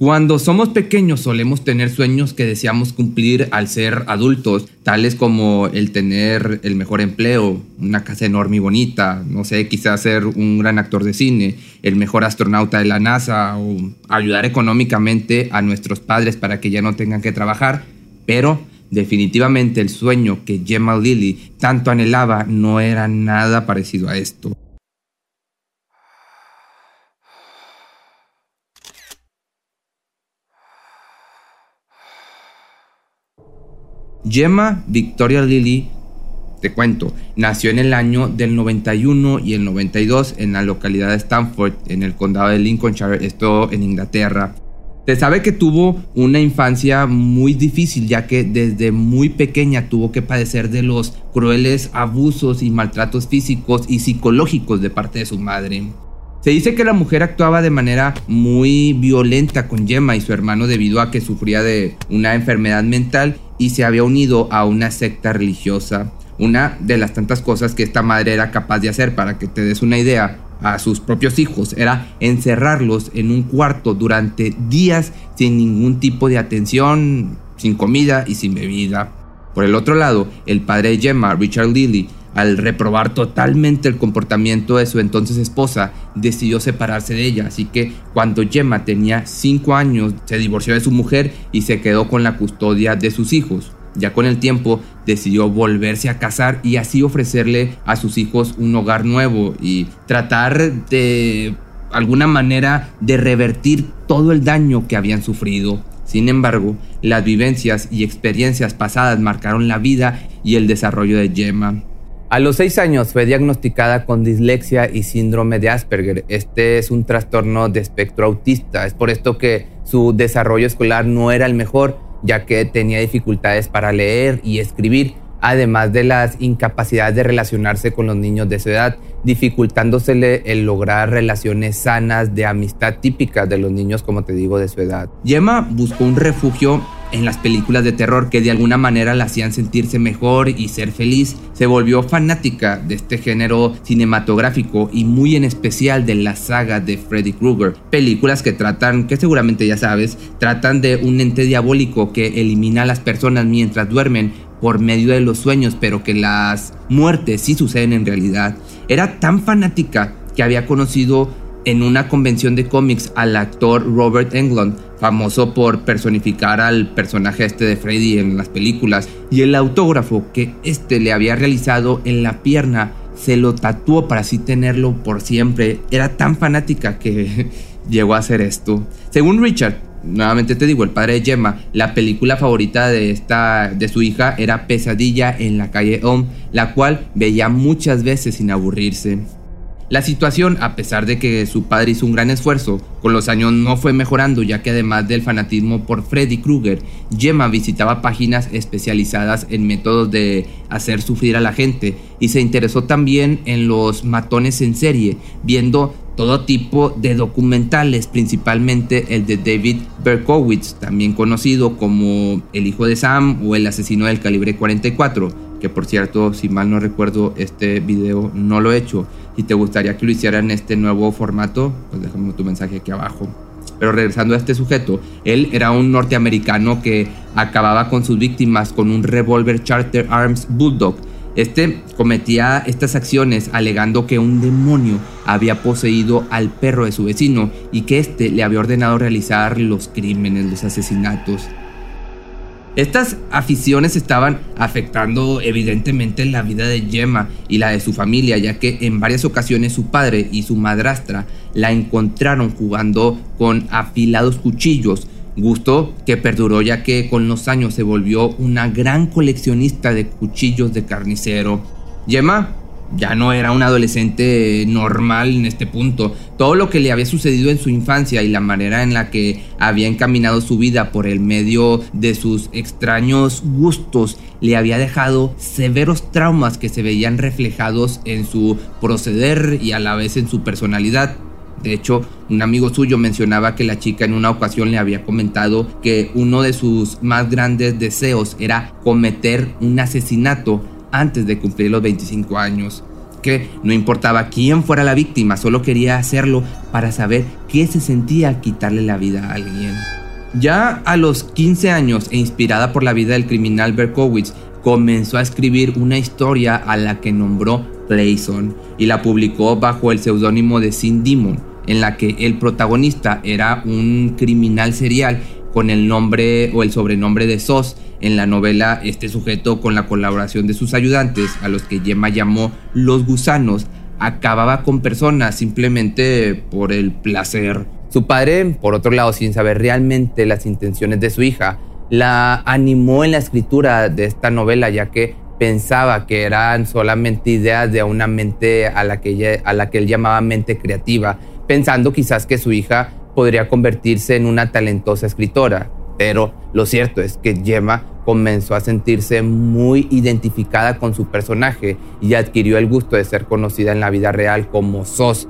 Cuando somos pequeños solemos tener sueños que deseamos cumplir al ser adultos, tales como el tener el mejor empleo, una casa enorme y bonita, no sé, quizás ser un gran actor de cine, el mejor astronauta de la NASA o ayudar económicamente a nuestros padres para que ya no tengan que trabajar, pero definitivamente el sueño que Gemma Lilly tanto anhelaba no era nada parecido a esto. Gemma Victoria Lilly, te cuento, nació en el año del 91 y el 92 en la localidad de Stanford, en el condado de Lincolnshire, esto en Inglaterra. Se sabe que tuvo una infancia muy difícil ya que desde muy pequeña tuvo que padecer de los crueles abusos y maltratos físicos y psicológicos de parte de su madre. Se dice que la mujer actuaba de manera muy violenta con Gemma y su hermano debido a que sufría de una enfermedad mental y se había unido a una secta religiosa. Una de las tantas cosas que esta madre era capaz de hacer, para que te des una idea, a sus propios hijos era encerrarlos en un cuarto durante días sin ningún tipo de atención, sin comida y sin bebida. Por el otro lado, el padre de Gemma, Richard Lilly, al reprobar totalmente el comportamiento de su entonces esposa, decidió separarse de ella. Así que cuando Gemma tenía 5 años, se divorció de su mujer y se quedó con la custodia de sus hijos. Ya con el tiempo decidió volverse a casar y así ofrecerle a sus hijos un hogar nuevo y tratar de alguna manera de revertir todo el daño que habían sufrido. Sin embargo, las vivencias y experiencias pasadas marcaron la vida y el desarrollo de Gemma. A los seis años fue diagnosticada con dislexia y síndrome de Asperger. Este es un trastorno de espectro autista. Es por esto que su desarrollo escolar no era el mejor, ya que tenía dificultades para leer y escribir, además de las incapacidades de relacionarse con los niños de su edad, dificultándosele el lograr relaciones sanas de amistad típicas de los niños, como te digo, de su edad. Gemma buscó un refugio en las películas de terror que de alguna manera la hacían sentirse mejor y ser feliz. Se volvió fanática de este género cinematográfico y muy en especial de la saga de Freddy Krueger. Películas que tratan, que seguramente ya sabes, tratan de un ente diabólico que elimina a las personas mientras duermen por medio de los sueños, pero que las muertes sí suceden en realidad. Era tan fanática que había conocido en una convención de cómics al actor Robert Englund, famoso por personificar al personaje este de Freddy en las películas, y el autógrafo que este le había realizado en la pierna se lo tatuó para así tenerlo por siempre. Era tan fanática que llegó a hacer esto. Según Richard, nuevamente te digo, el padre de Gemma, la película favorita de esta de su hija era Pesadilla en la calle Home, la cual veía muchas veces sin aburrirse. La situación, a pesar de que su padre hizo un gran esfuerzo, con los años no fue mejorando ya que además del fanatismo por Freddy Krueger, Gemma visitaba páginas especializadas en métodos de hacer sufrir a la gente y se interesó también en los matones en serie, viendo todo tipo de documentales, principalmente el de David Berkowitz, también conocido como El hijo de Sam o El asesino del calibre 44 que por cierto, si mal no recuerdo, este video no lo he hecho. Si te gustaría que lo hiciera en este nuevo formato, pues déjame tu mensaje aquí abajo. Pero regresando a este sujeto, él era un norteamericano que acababa con sus víctimas con un revólver Charter Arms Bulldog. Este cometía estas acciones alegando que un demonio había poseído al perro de su vecino y que éste le había ordenado realizar los crímenes, los asesinatos. Estas aficiones estaban afectando evidentemente la vida de Gemma y la de su familia, ya que en varias ocasiones su padre y su madrastra la encontraron jugando con afilados cuchillos, gusto que perduró ya que con los años se volvió una gran coleccionista de cuchillos de carnicero. Gemma ya no era un adolescente normal en este punto. Todo lo que le había sucedido en su infancia y la manera en la que había encaminado su vida por el medio de sus extraños gustos le había dejado severos traumas que se veían reflejados en su proceder y a la vez en su personalidad. De hecho, un amigo suyo mencionaba que la chica en una ocasión le había comentado que uno de sus más grandes deseos era cometer un asesinato antes de cumplir los 25 años. Que no importaba quién fuera la víctima, solo quería hacerlo para saber qué se sentía quitarle la vida a alguien. Ya a los 15 años e inspirada por la vida del criminal Berkowitz, comenzó a escribir una historia a la que nombró Playson y la publicó bajo el seudónimo de Sin Demon, en la que el protagonista era un criminal serial con el nombre o el sobrenombre de Sos. En la novela, este sujeto, con la colaboración de sus ayudantes, a los que Gemma llamó los gusanos, acababa con personas simplemente por el placer. Su padre, por otro lado, sin saber realmente las intenciones de su hija, la animó en la escritura de esta novela, ya que pensaba que eran solamente ideas de una mente a la que, a la que él llamaba mente creativa, pensando quizás que su hija podría convertirse en una talentosa escritora. Pero lo cierto es que Gemma comenzó a sentirse muy identificada con su personaje y adquirió el gusto de ser conocida en la vida real como Sos,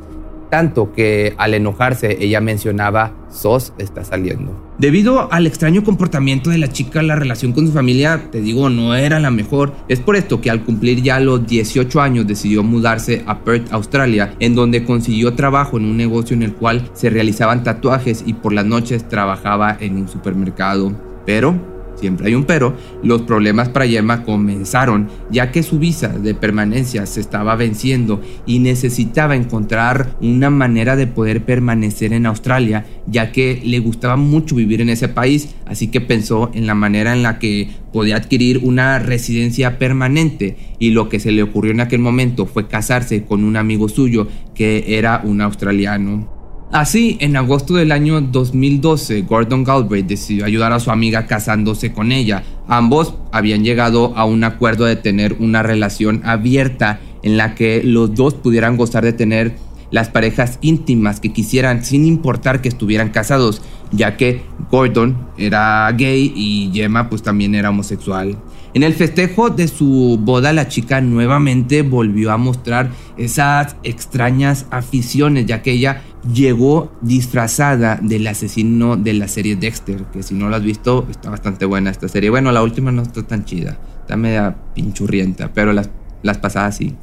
tanto que al enojarse ella mencionaba, Sos está saliendo. Debido al extraño comportamiento de la chica, la relación con su familia, te digo, no era la mejor. Es por esto que al cumplir ya los 18 años decidió mudarse a Perth, Australia, en donde consiguió trabajo en un negocio en el cual se realizaban tatuajes y por las noches trabajaba en un supermercado. Pero siempre hay un pero, los problemas para Gemma comenzaron ya que su visa de permanencia se estaba venciendo y necesitaba encontrar una manera de poder permanecer en Australia ya que le gustaba mucho vivir en ese país, así que pensó en la manera en la que podía adquirir una residencia permanente y lo que se le ocurrió en aquel momento fue casarse con un amigo suyo que era un australiano. Así, en agosto del año 2012, Gordon Galbraith decidió ayudar a su amiga casándose con ella. Ambos habían llegado a un acuerdo de tener una relación abierta en la que los dos pudieran gozar de tener las parejas íntimas que quisieran sin importar que estuvieran casados, ya que Gordon era gay y Gemma pues también era homosexual. En el festejo de su boda, la chica nuevamente volvió a mostrar esas extrañas aficiones, ya que ella llegó disfrazada del asesino de la serie Dexter, que si no lo has visto, está bastante buena esta serie. Bueno, la última no está tan chida, está media pinchurrienta, pero las, las pasadas sí.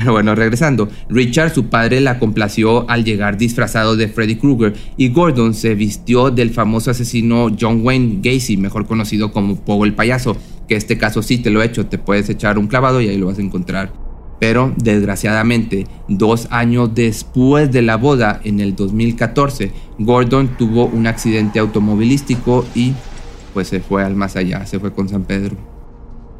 Pero bueno, regresando, Richard, su padre, la complació al llegar disfrazado de Freddy Krueger y Gordon se vistió del famoso asesino John Wayne Gacy, mejor conocido como Pogo el payaso, que este caso sí te lo he hecho, te puedes echar un clavado y ahí lo vas a encontrar. Pero desgraciadamente, dos años después de la boda, en el 2014, Gordon tuvo un accidente automovilístico y pues se fue al más allá, se fue con San Pedro.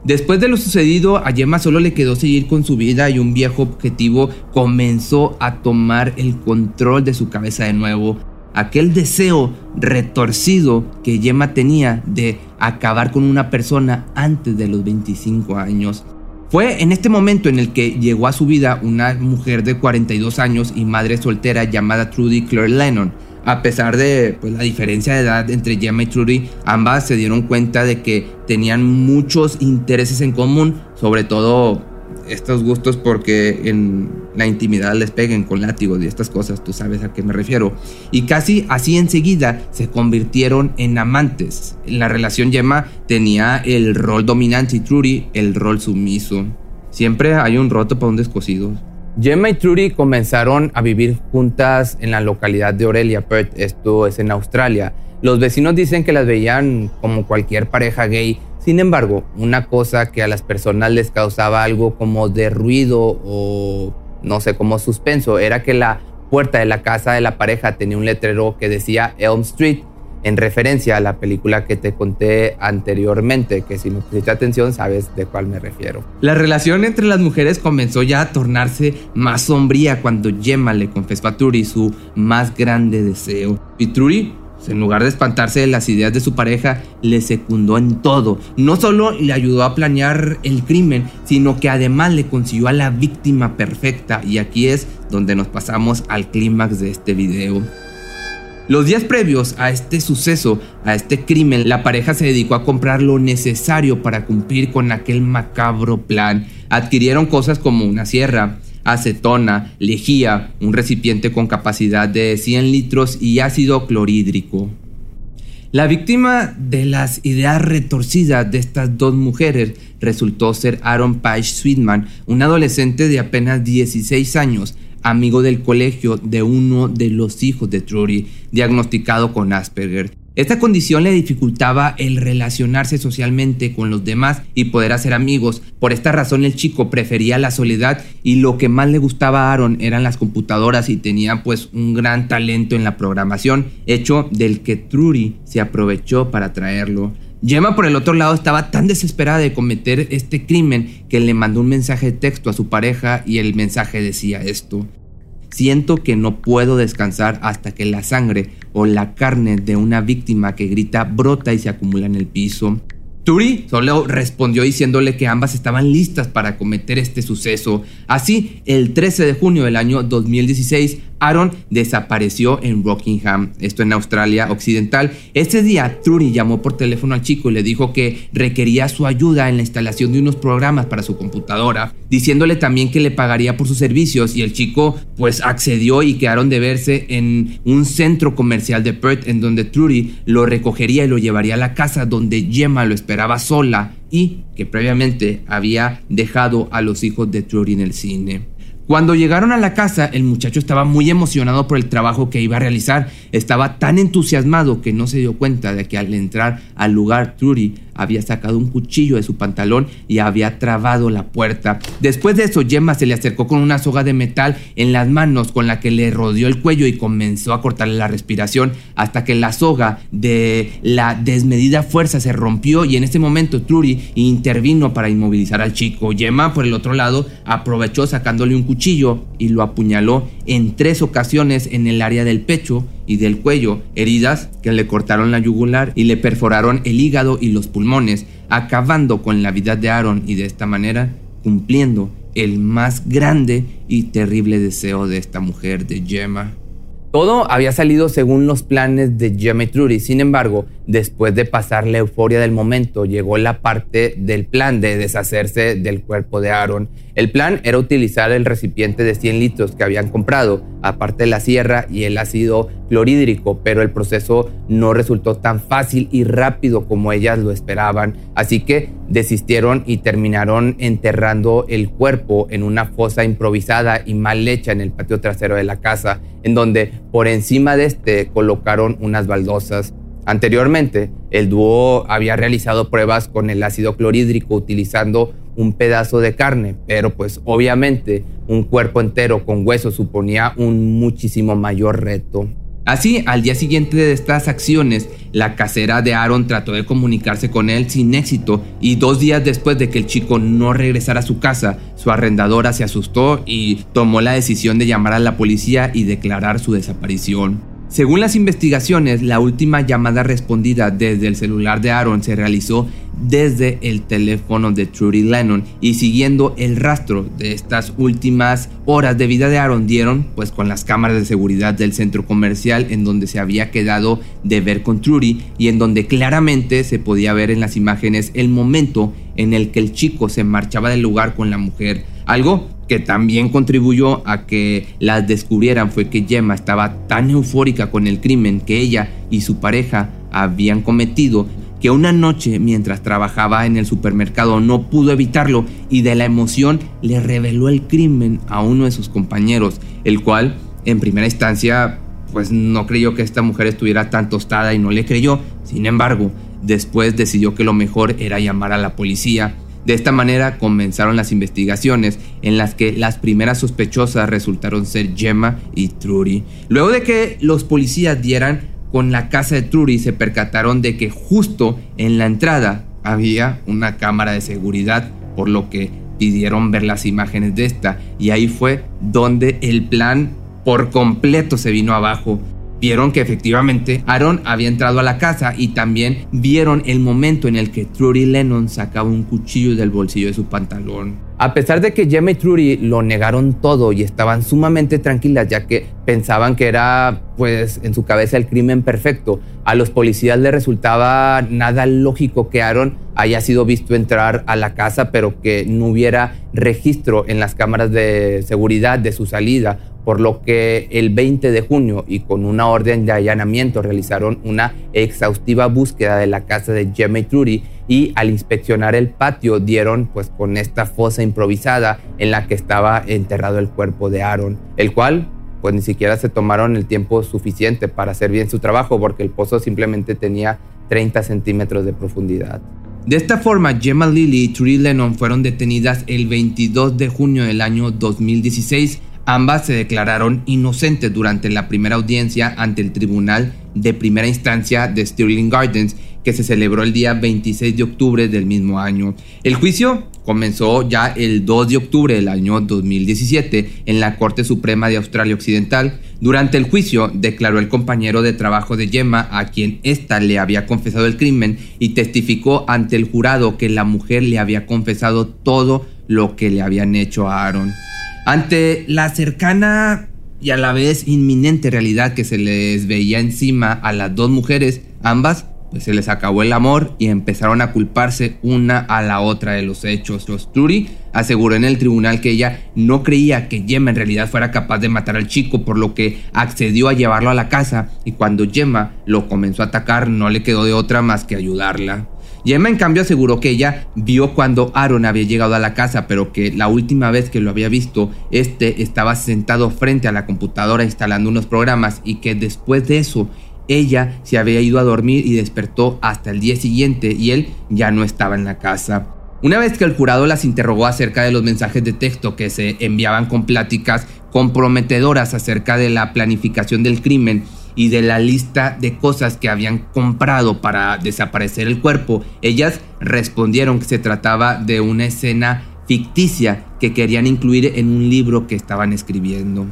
Después de lo sucedido, a Gemma solo le quedó seguir con su vida y un viejo objetivo comenzó a tomar el control de su cabeza de nuevo aquel deseo retorcido que Gemma tenía de acabar con una persona antes de los 25 años. Fue en este momento en el que llegó a su vida una mujer de 42 años y madre soltera llamada Trudy Claire Lennon. A pesar de pues, la diferencia de edad entre Gemma y Trudy, ambas se dieron cuenta de que tenían muchos intereses en común, sobre todo estos gustos porque en la intimidad les peguen con látigos y estas cosas, tú sabes a qué me refiero. Y casi así enseguida se convirtieron en amantes. La relación Gemma tenía el rol dominante y Trudy el rol sumiso. Siempre hay un roto para un descosido. Gemma y Trudy comenzaron a vivir juntas en la localidad de Aurelia, Perth, esto es en Australia. Los vecinos dicen que las veían como cualquier pareja gay sin embargo, una cosa que a las personas les causaba algo como de ruido o no sé, como suspenso, era que la puerta de la casa de la pareja tenía un letrero que decía Elm Street, en referencia a la película que te conté anteriormente, que si me pusiste atención sabes de cuál me refiero. La relación entre las mujeres comenzó ya a tornarse más sombría cuando Gemma le confesó a Trudy su más grande deseo. Y Trudy en lugar de espantarse de las ideas de su pareja, le secundó en todo. No solo le ayudó a planear el crimen, sino que además le consiguió a la víctima perfecta. Y aquí es donde nos pasamos al clímax de este video. Los días previos a este suceso, a este crimen, la pareja se dedicó a comprar lo necesario para cumplir con aquel macabro plan. Adquirieron cosas como una sierra, acetona, lejía, un recipiente con capacidad de 100 litros y ácido clorhídrico. La víctima de las ideas retorcidas de estas dos mujeres resultó ser Aaron Page Sweetman, un adolescente de apenas 16 años, amigo del colegio de uno de los hijos de Trudy, diagnosticado con Asperger. Esta condición le dificultaba el relacionarse socialmente con los demás y poder hacer amigos. Por esta razón el chico prefería la soledad y lo que más le gustaba a Aaron eran las computadoras y tenía pues un gran talento en la programación, hecho del que Trudy se aprovechó para traerlo. Gemma por el otro lado estaba tan desesperada de cometer este crimen que le mandó un mensaje de texto a su pareja y el mensaje decía esto. Siento que no puedo descansar hasta que la sangre o la carne de una víctima que grita brota y se acumula en el piso. Turi solo respondió diciéndole que ambas estaban listas para cometer este suceso. Así, el 13 de junio del año 2016, Aaron desapareció en Rockingham, esto en Australia Occidental. Ese día, Trudy llamó por teléfono al chico y le dijo que requería su ayuda en la instalación de unos programas para su computadora, diciéndole también que le pagaría por sus servicios y el chico pues accedió y quedaron de verse en un centro comercial de Perth en donde Trudy lo recogería y lo llevaría a la casa donde Gemma lo esperaba sola y que previamente había dejado a los hijos de Trudy en el cine. Cuando llegaron a la casa, el muchacho estaba muy emocionado por el trabajo que iba a realizar. Estaba tan entusiasmado que no se dio cuenta de que al entrar al lugar, Trudy había sacado un cuchillo de su pantalón y había trabado la puerta. Después de eso, Gemma se le acercó con una soga de metal en las manos con la que le rodeó el cuello y comenzó a cortarle la respiración hasta que la soga de la desmedida fuerza se rompió y en ese momento Trudy intervino para inmovilizar al chico. Gemma, por el otro lado, aprovechó sacándole un cuchillo y lo apuñaló en tres ocasiones en el área del pecho y del cuello, heridas que le cortaron la yugular y le perforaron el hígado y los pulmones, acabando con la vida de Aaron y de esta manera cumpliendo el más grande y terrible deseo de esta mujer, de Gemma. Todo había salido según los planes de Gemma y Trudy, sin embargo, después de pasar la euforia del momento, llegó la parte del plan de deshacerse del cuerpo de Aaron. El plan era utilizar el recipiente de 100 litros que habían comprado, aparte de la sierra y el ácido clorhídrico, pero el proceso no resultó tan fácil y rápido como ellas lo esperaban, así que desistieron y terminaron enterrando el cuerpo en una fosa improvisada y mal hecha en el patio trasero de la casa, en donde por encima de este colocaron unas baldosas. Anteriormente, el dúo había realizado pruebas con el ácido clorhídrico utilizando un pedazo de carne, pero pues obviamente un cuerpo entero con hueso suponía un muchísimo mayor reto. Así, al día siguiente de estas acciones, la casera de Aaron trató de comunicarse con él sin éxito y dos días después de que el chico no regresara a su casa, su arrendadora se asustó y tomó la decisión de llamar a la policía y declarar su desaparición. Según las investigaciones, la última llamada respondida desde el celular de Aaron se realizó desde el teléfono de Trudy Lennon y siguiendo el rastro de estas últimas horas de vida de Aaron dieron pues con las cámaras de seguridad del centro comercial en donde se había quedado de ver con Trudy y en donde claramente se podía ver en las imágenes el momento en el que el chico se marchaba del lugar con la mujer, algo que también contribuyó a que las descubrieran fue que Gemma estaba tan eufórica con el crimen que ella y su pareja habían cometido que una noche mientras trabajaba en el supermercado no pudo evitarlo y de la emoción le reveló el crimen a uno de sus compañeros, el cual en primera instancia pues no creyó que esta mujer estuviera tan tostada y no le creyó, sin embargo, después decidió que lo mejor era llamar a la policía. De esta manera comenzaron las investigaciones en las que las primeras sospechosas resultaron ser Gemma y Trudy. Luego de que los policías dieran con la casa de Trudy se percataron de que justo en la entrada había una cámara de seguridad, por lo que pidieron ver las imágenes de esta y ahí fue donde el plan por completo se vino abajo. Vieron que efectivamente Aaron había entrado a la casa y también vieron el momento en el que Trudy Lennon sacaba un cuchillo del bolsillo de su pantalón. A pesar de que Gemma y Trudy lo negaron todo y estaban sumamente tranquilas ya que pensaban que era pues en su cabeza el crimen perfecto, a los policías les resultaba nada lógico que Aaron haya sido visto entrar a la casa pero que no hubiera registro en las cámaras de seguridad de su salida por lo que el 20 de junio y con una orden de allanamiento realizaron una exhaustiva búsqueda de la casa de Gemma y Trudy y al inspeccionar el patio dieron pues con esta fosa improvisada en la que estaba enterrado el cuerpo de Aaron, el cual pues ni siquiera se tomaron el tiempo suficiente para hacer bien su trabajo porque el pozo simplemente tenía 30 centímetros de profundidad. De esta forma, Gemma Lilly y Trudy Lennon fueron detenidas el 22 de junio del año 2016 Ambas se declararon inocentes durante la primera audiencia ante el Tribunal de Primera Instancia de Stirling Gardens, que se celebró el día 26 de octubre del mismo año. El juicio comenzó ya el 2 de octubre del año 2017 en la Corte Suprema de Australia Occidental. Durante el juicio declaró el compañero de trabajo de Gemma a quien ésta le había confesado el crimen y testificó ante el jurado que la mujer le había confesado todo lo que le habían hecho a Aaron. Ante la cercana y a la vez inminente realidad que se les veía encima a las dos mujeres, ambas pues se les acabó el amor y empezaron a culparse una a la otra de los hechos. Los Trudy aseguró en el tribunal que ella no creía que Gemma en realidad fuera capaz de matar al chico, por lo que accedió a llevarlo a la casa y cuando Gemma lo comenzó a atacar no le quedó de otra más que ayudarla. Gemma en cambio aseguró que ella vio cuando Aaron había llegado a la casa, pero que la última vez que lo había visto, este estaba sentado frente a la computadora instalando unos programas y que después de eso ella se había ido a dormir y despertó hasta el día siguiente y él ya no estaba en la casa. Una vez que el jurado las interrogó acerca de los mensajes de texto que se enviaban con pláticas comprometedoras acerca de la planificación del crimen, y de la lista de cosas que habían comprado para desaparecer el cuerpo, ellas respondieron que se trataba de una escena ficticia que querían incluir en un libro que estaban escribiendo.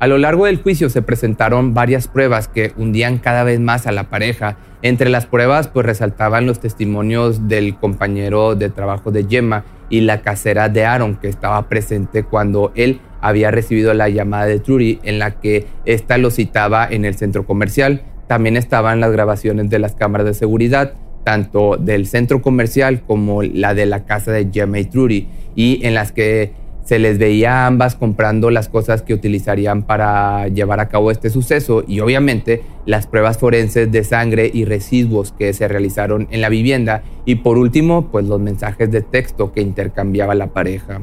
A lo largo del juicio se presentaron varias pruebas que hundían cada vez más a la pareja. Entre las pruebas pues resaltaban los testimonios del compañero de trabajo de Gemma y la casera de Aaron que estaba presente cuando él había recibido la llamada de Trudy en la que ésta lo citaba en el centro comercial. También estaban las grabaciones de las cámaras de seguridad, tanto del centro comercial como la de la casa de Gemma y Trudy, y en las que se les veía a ambas comprando las cosas que utilizarían para llevar a cabo este suceso y obviamente las pruebas forenses de sangre y residuos que se realizaron en la vivienda y por último pues los mensajes de texto que intercambiaba la pareja.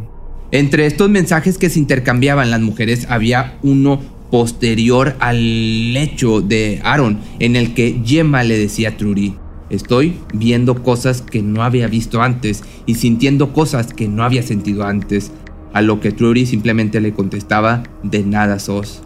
Entre estos mensajes que se intercambiaban las mujeres había uno posterior al hecho de Aaron, en el que Gemma le decía a Trudy, estoy viendo cosas que no había visto antes y sintiendo cosas que no había sentido antes, a lo que Trudy simplemente le contestaba, de nada sos.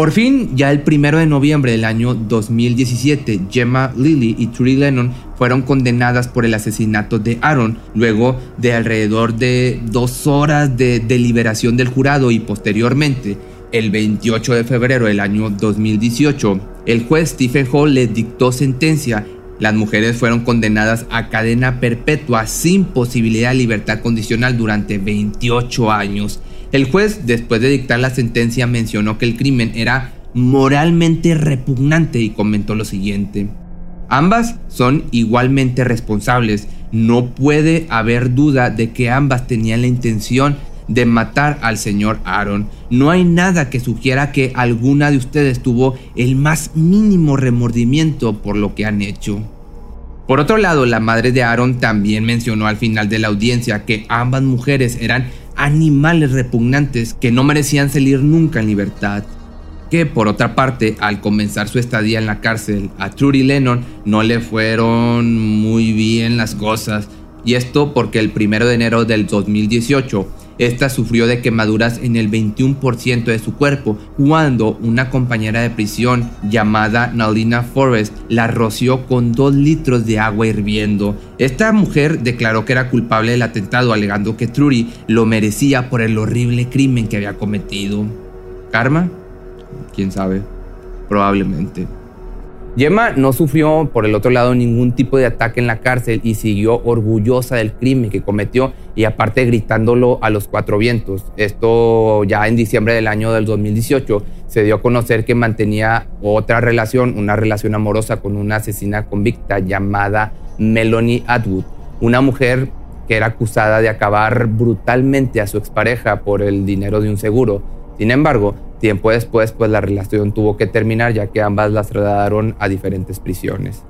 Por fin, ya el primero de noviembre del año 2017, Gemma Lilly y Trudy Lennon fueron condenadas por el asesinato de Aaron, luego de alrededor de dos horas de deliberación del jurado y posteriormente, el 28 de febrero del año 2018, el juez Stephen Hall le dictó sentencia. Las mujeres fueron condenadas a cadena perpetua sin posibilidad de libertad condicional durante 28 años. El juez, después de dictar la sentencia, mencionó que el crimen era moralmente repugnante y comentó lo siguiente. Ambas son igualmente responsables. No puede haber duda de que ambas tenían la intención de matar al señor Aaron. No hay nada que sugiera que alguna de ustedes tuvo el más mínimo remordimiento por lo que han hecho. Por otro lado, la madre de Aaron también mencionó al final de la audiencia que ambas mujeres eran animales repugnantes que no merecían salir nunca en libertad. Que por otra parte, al comenzar su estadía en la cárcel, a Trudy Lennon no le fueron muy bien las cosas. Y esto porque el 1 de enero del 2018 esta sufrió de quemaduras en el 21% de su cuerpo cuando una compañera de prisión llamada Nalina Forrest la roció con 2 litros de agua hirviendo. Esta mujer declaró que era culpable del atentado alegando que Trudy lo merecía por el horrible crimen que había cometido. ¿Karma? ¿Quién sabe? probablemente. Gemma no sufrió, por el otro lado, ningún tipo de ataque en la cárcel y siguió orgullosa del crimen que cometió y aparte gritándolo a los cuatro vientos. Esto ya en diciembre del año del 2018 se dio a conocer que mantenía otra relación, una relación amorosa con una asesina convicta llamada Melanie Atwood, una mujer que era acusada de acabar brutalmente a su expareja por el dinero de un seguro. Sin embargo, Tiempo después, pues la relación tuvo que terminar ya que ambas las trasladaron a diferentes prisiones.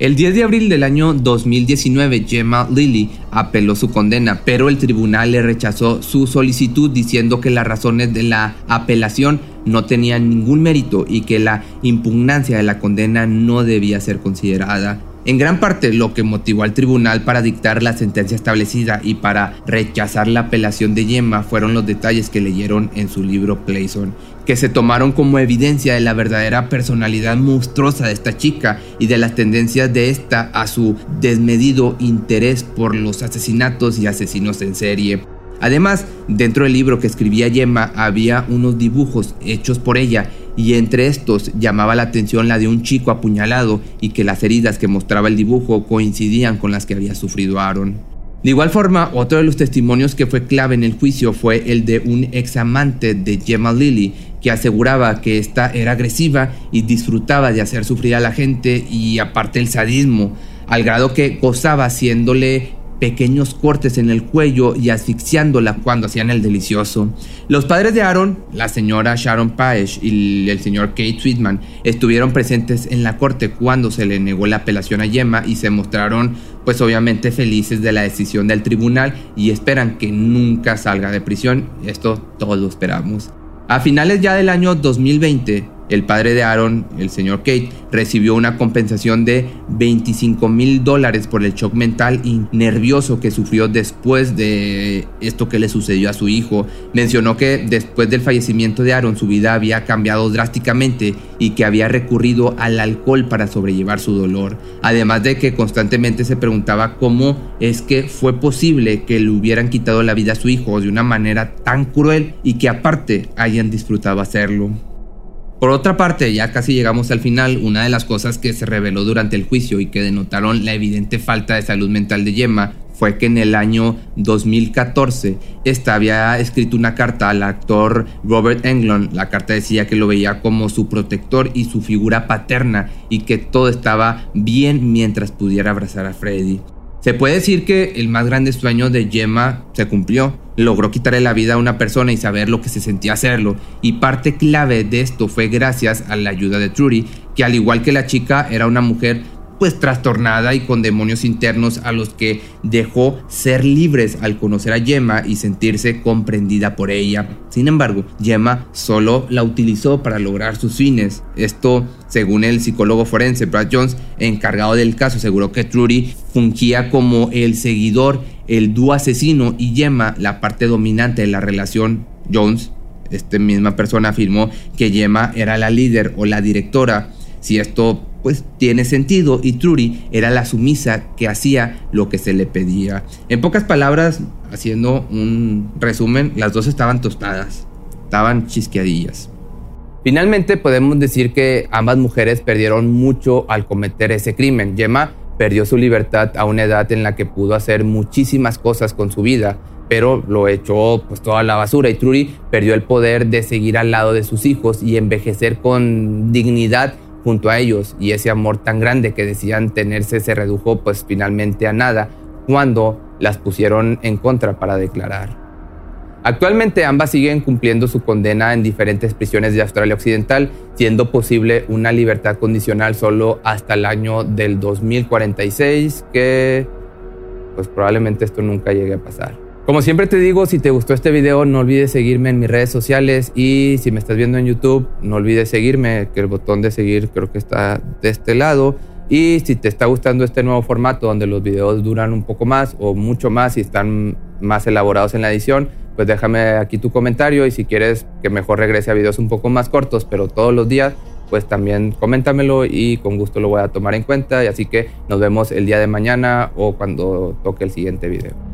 El 10 de abril del año 2019, Gemma Lilly apeló su condena, pero el tribunal le rechazó su solicitud diciendo que las razones de la apelación no tenían ningún mérito y que la impugnancia de la condena no debía ser considerada. En gran parte lo que motivó al tribunal para dictar la sentencia establecida y para rechazar la apelación de Yema fueron los detalles que leyeron en su libro Playson, que se tomaron como evidencia de la verdadera personalidad monstruosa de esta chica y de las tendencias de esta a su desmedido interés por los asesinatos y asesinos en serie. Además, dentro del libro que escribía Yema había unos dibujos hechos por ella y entre estos llamaba la atención la de un chico apuñalado y que las heridas que mostraba el dibujo coincidían con las que había sufrido Aaron. De igual forma, otro de los testimonios que fue clave en el juicio fue el de un ex amante de Gemma Lilly, que aseguraba que ésta era agresiva y disfrutaba de hacer sufrir a la gente y aparte el sadismo, al grado que gozaba haciéndole pequeños cortes en el cuello y asfixiándola cuando hacían el delicioso. Los padres de Aaron, la señora Sharon Paez y el señor Kate Sweetman, estuvieron presentes en la corte cuando se le negó la apelación a Gemma y se mostraron pues obviamente felices de la decisión del tribunal y esperan que nunca salga de prisión. Esto todos lo esperamos. A finales ya del año 2020, el padre de Aaron, el señor Kate, recibió una compensación de 25 mil dólares por el shock mental y nervioso que sufrió después de esto que le sucedió a su hijo. Mencionó que después del fallecimiento de Aaron su vida había cambiado drásticamente y que había recurrido al alcohol para sobrellevar su dolor. Además de que constantemente se preguntaba cómo es que fue posible que le hubieran quitado la vida a su hijo de una manera tan cruel y que aparte hayan disfrutado hacerlo. Por otra parte, ya casi llegamos al final, una de las cosas que se reveló durante el juicio y que denotaron la evidente falta de salud mental de Gemma fue que en el año 2014 esta había escrito una carta al actor Robert Englund. La carta decía que lo veía como su protector y su figura paterna y que todo estaba bien mientras pudiera abrazar a Freddy. Se puede decir que el más grande sueño de Gemma se cumplió. Logró quitarle la vida a una persona y saber lo que se sentía hacerlo. Y parte clave de esto fue gracias a la ayuda de Trudy, que al igual que la chica era una mujer pues trastornada y con demonios internos a los que dejó ser libres al conocer a Gemma y sentirse comprendida por ella. Sin embargo, Gemma solo la utilizó para lograr sus fines. Esto, según el psicólogo forense Brad Jones, encargado del caso, aseguró que Trudy fungía como el seguidor, el dúo asesino y Gemma la parte dominante de la relación. Jones, esta misma persona, afirmó que Gemma era la líder o la directora. Si esto pues tiene sentido y Trudy era la sumisa que hacía lo que se le pedía. En pocas palabras, haciendo un resumen, las dos estaban tostadas, estaban chisqueadillas. Finalmente podemos decir que ambas mujeres perdieron mucho al cometer ese crimen. Gemma perdió su libertad a una edad en la que pudo hacer muchísimas cosas con su vida, pero lo echó pues toda la basura y Trudy perdió el poder de seguir al lado de sus hijos y envejecer con dignidad junto a ellos y ese amor tan grande que decían tenerse se redujo pues finalmente a nada cuando las pusieron en contra para declarar. Actualmente ambas siguen cumpliendo su condena en diferentes prisiones de Australia Occidental, siendo posible una libertad condicional solo hasta el año del 2046, que pues probablemente esto nunca llegue a pasar. Como siempre te digo, si te gustó este video, no olvides seguirme en mis redes sociales y si me estás viendo en YouTube, no olvides seguirme, que el botón de seguir creo que está de este lado. Y si te está gustando este nuevo formato donde los videos duran un poco más o mucho más y están más elaborados en la edición, pues déjame aquí tu comentario y si quieres que mejor regrese a videos un poco más cortos, pero todos los días, pues también coméntamelo y con gusto lo voy a tomar en cuenta. Y así que nos vemos el día de mañana o cuando toque el siguiente video.